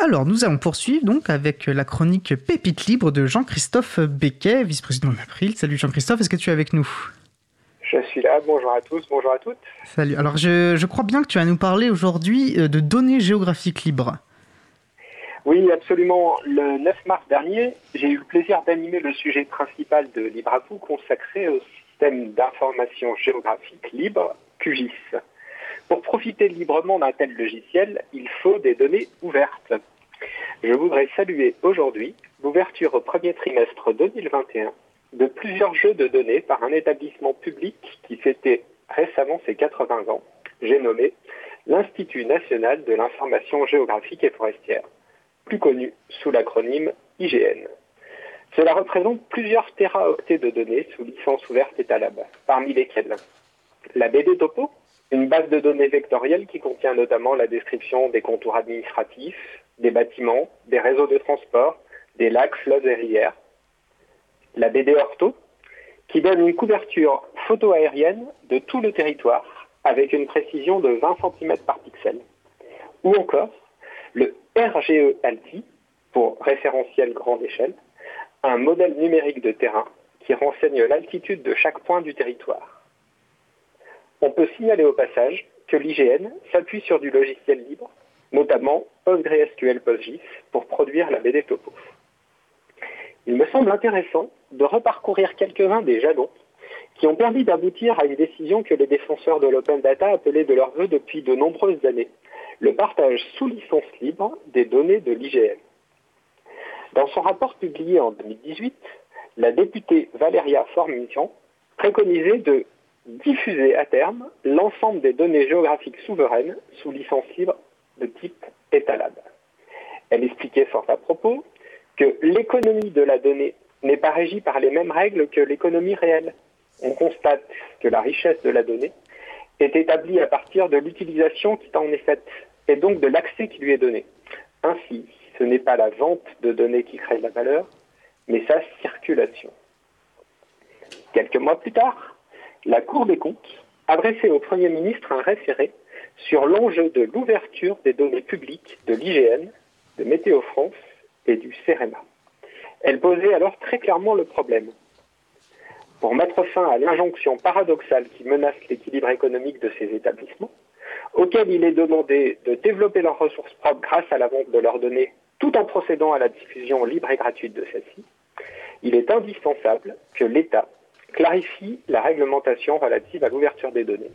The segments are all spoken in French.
Alors, nous allons poursuivre donc avec la chronique Pépite libre de Jean-Christophe Becquet, vice-président d'April. Salut Jean-Christophe, est-ce que tu es avec nous? Je suis là, bonjour à tous, bonjour à toutes. Salut, alors je, je crois bien que tu vas nous parler aujourd'hui euh, de données géographiques libres. Oui, absolument. Le 9 mars dernier, j'ai eu le plaisir d'animer le sujet principal de Libre à vous consacré au système d'information géographique libre, QGIS. Pour profiter librement d'un tel logiciel, il faut des données ouvertes. Je voudrais saluer aujourd'hui l'ouverture au premier trimestre 2021 de plusieurs jeux de données par un établissement public qui fêtait récemment ses 80 ans. J'ai nommé l'Institut national de l'information géographique et forestière, plus connu sous l'acronyme IGN. Cela représente plusieurs téraoctets de données sous licence ouverte Etalab, parmi lesquelles la BD Topo, une base de données vectorielle qui contient notamment la description des contours administratifs, des bâtiments, des réseaux de transport, des lacs, fleuves et rivières. La BD Ortho, qui donne une couverture photo-aérienne de tout le territoire avec une précision de 20 cm par pixel. Ou encore le RGE ALTI, pour référentiel grande échelle, un modèle numérique de terrain qui renseigne l'altitude de chaque point du territoire. On peut signaler au passage que l'IGN s'appuie sur du logiciel libre, notamment PostgreSQL PostGIS, pour produire la BD Topo. Il me semble intéressant de reparcourir quelques-uns des jalons qui ont permis d'aboutir à une décision que les défenseurs de l'open data appelaient de leur vœu depuis de nombreuses années, le partage sous licence libre des données de l'IGN. Dans son rapport publié en 2018, la députée Valéria Formision préconisait de diffuser à terme l'ensemble des données géographiques souveraines sous licence libre de type Etalab. Elle expliquait fort à propos que l'économie de la donnée n'est pas régie par les mêmes règles que l'économie réelle. On constate que la richesse de la donnée est établie à partir de l'utilisation qui en est faite et donc de l'accès qui lui est donné. Ainsi, ce n'est pas la vente de données qui crée la valeur, mais sa circulation. Quelques mois plus tard, la Cour des comptes adressait au Premier ministre un référé sur l'enjeu de l'ouverture des données publiques de l'IGN, de Météo France et du CEREMA. Elle posait alors très clairement le problème. Pour mettre fin à l'injonction paradoxale qui menace l'équilibre économique de ces établissements, auxquels il est demandé de développer leurs ressources propres grâce à la vente de leurs données tout en procédant à la diffusion libre et gratuite de celles-ci, il est indispensable que l'État clarifie la réglementation relative à l'ouverture des données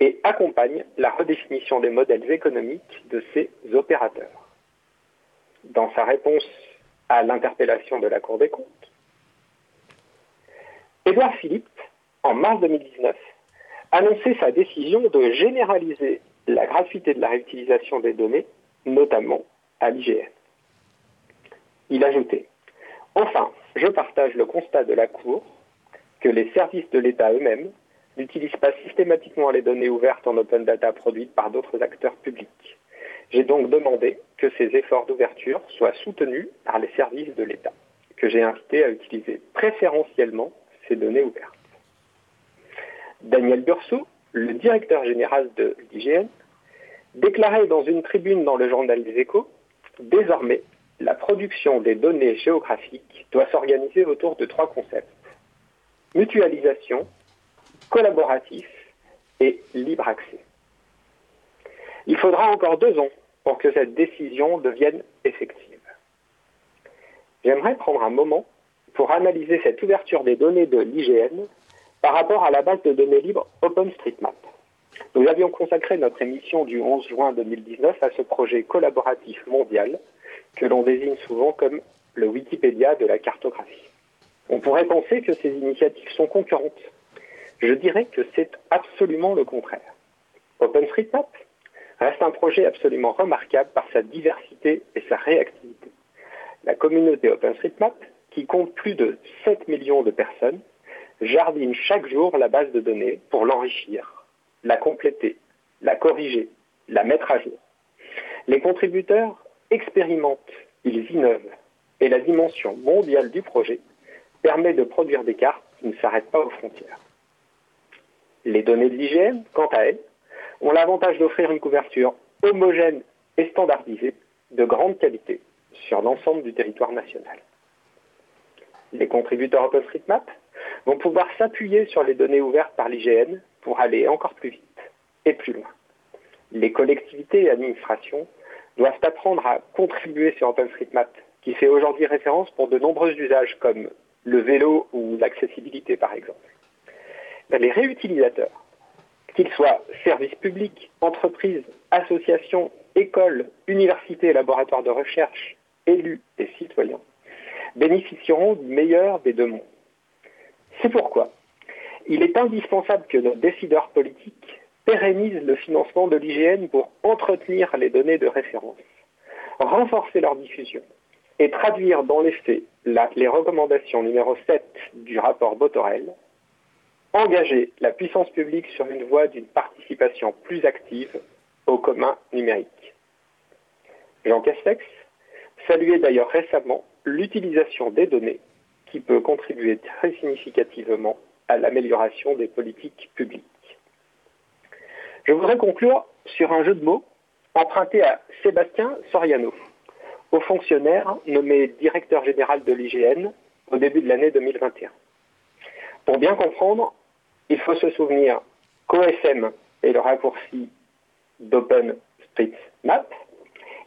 et accompagne la redéfinition des modèles économiques de ces opérateurs. Dans sa réponse à l'interpellation de la Cour des comptes, Édouard Philippe, en mars 2019, annonçait sa décision de généraliser la gratuité de la réutilisation des données, notamment à l'IGN. Il ajoutait Enfin, je partage le constat de la Cour que les services de l'État eux-mêmes n'utilisent pas systématiquement les données ouvertes en open data produites par d'autres acteurs publics. J'ai donc demandé que ces efforts d'ouverture soient soutenus par les services de l'État, que j'ai invité à utiliser préférentiellement ces données ouvertes. Daniel Burso, le directeur général de l'IGN, déclarait dans une tribune dans le journal des échos, désormais, la production des données géographiques doit s'organiser autour de trois concepts mutualisation, collaboratif et libre accès. Il faudra encore deux ans pour que cette décision devienne effective. J'aimerais prendre un moment pour analyser cette ouverture des données de l'IGN par rapport à la base de données libres OpenStreetMap. Nous avions consacré notre émission du 11 juin 2019 à ce projet collaboratif mondial que l'on désigne souvent comme le Wikipédia de la cartographie. On pourrait penser que ces initiatives sont concurrentes. Je dirais que c'est absolument le contraire. OpenStreetMap reste un projet absolument remarquable par sa diversité et sa réactivité. La communauté OpenStreetMap, qui compte plus de 7 millions de personnes, jardine chaque jour la base de données pour l'enrichir, la compléter, la corriger, la mettre à jour. Les contributeurs expérimentent, ils innovent, et la dimension mondiale du projet permet de produire des cartes qui ne s'arrêtent pas aux frontières. Les données de l'IGN, quant à elles, ont l'avantage d'offrir une couverture homogène et standardisée de grande qualité sur l'ensemble du territoire national. Les contributeurs OpenStreetMap vont pouvoir s'appuyer sur les données ouvertes par l'IGN pour aller encore plus vite et plus loin. Les collectivités et administrations doivent apprendre à contribuer sur OpenStreetMap, qui fait aujourd'hui référence pour de nombreux usages comme le vélo ou l'accessibilité par exemple. Les réutilisateurs, qu'ils soient services publics, entreprises, associations, écoles, universités, laboratoires de recherche, élus et citoyens, bénéficieront du meilleur des deux mondes. C'est pourquoi il est indispensable que nos décideurs politiques pérennisent le financement de l'IGN pour entretenir les données de référence, renforcer leur diffusion et traduire dans les faits les recommandations numéro 7 du rapport Botorel, engager la puissance publique sur une voie d'une participation plus active au commun numérique. Jean Castex saluait d'ailleurs récemment l'utilisation des données qui peut contribuer très significativement à l'amélioration des politiques publiques. Je voudrais conclure sur un jeu de mots emprunté à Sébastien Soriano, haut fonctionnaire nommé directeur général de l'IGN au début de l'année 2021. Pour bien comprendre, il faut se souvenir qu'OSM est le raccourci d'OpenStreetMap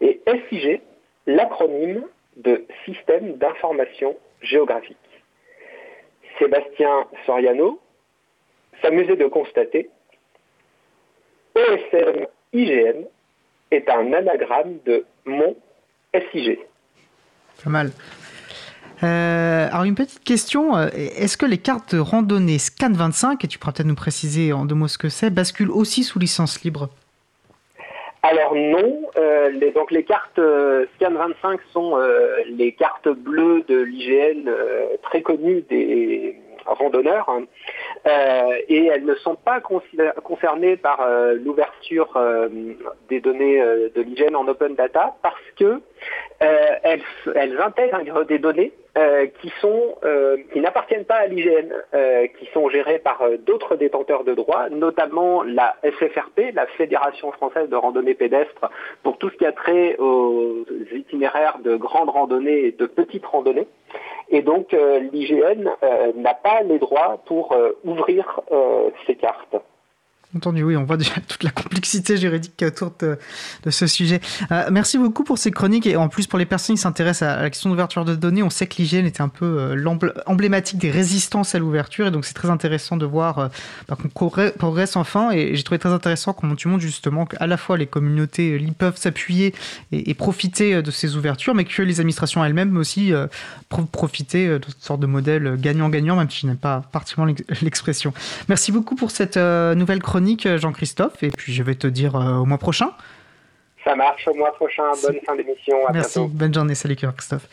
et SIG, l'acronyme de Système d'information géographique. Sébastien Soriano s'amusait de constater ESM IGN est un anagramme de mon SIG. Pas mal. Euh, alors une petite question, euh, est-ce que les cartes de randonnée Scan 25, et tu pourras peut-être nous préciser en deux mots ce que c'est, basculent aussi sous licence libre? Alors non, euh, les, donc les cartes Scan 25 sont les cartes bleues de l'IGN très connues des, randonneurs hein. euh, et elles ne sont pas concernées par euh, l'ouverture euh, des données de l'hygiène en open data parce que elles, intègrent des données qui sont qui n'appartiennent pas à l'IGN, qui sont gérées par d'autres détenteurs de droits, notamment la FFRP, la Fédération française de randonnée pédestre, pour tout ce qui a trait aux itinéraires de grandes randonnées et de petites randonnées. Et donc euh, l'IGN euh, n'a pas les droits pour euh, ouvrir ces cartes. Entendu, oui, on voit déjà toute la complexité juridique autour de, ce sujet. Euh, merci beaucoup pour ces chroniques. Et en plus pour les personnes qui s'intéressent à la question d'ouverture de données, on sait que l'hygiène était un peu euh, emblématique des résistances à l'ouverture. Et donc c'est très intéressant de voir euh, bah, qu'on progresse enfin. Et j'ai trouvé très intéressant comment tu montres justement qu'à la fois les communautés peuvent s'appuyer et, profiter de ces ouvertures, mais que les administrations elles-mêmes aussi profiter de sorte de modèle gagnant-gagnant, même si je n'aime pas particulièrement l'expression. Merci beaucoup pour cette nouvelle chronique euh, Jean-Christophe, et puis je vais te dire euh, au mois prochain. Ça marche, au mois prochain. Bonne fin d'émission. Merci, bonne journée. Salut, Christophe.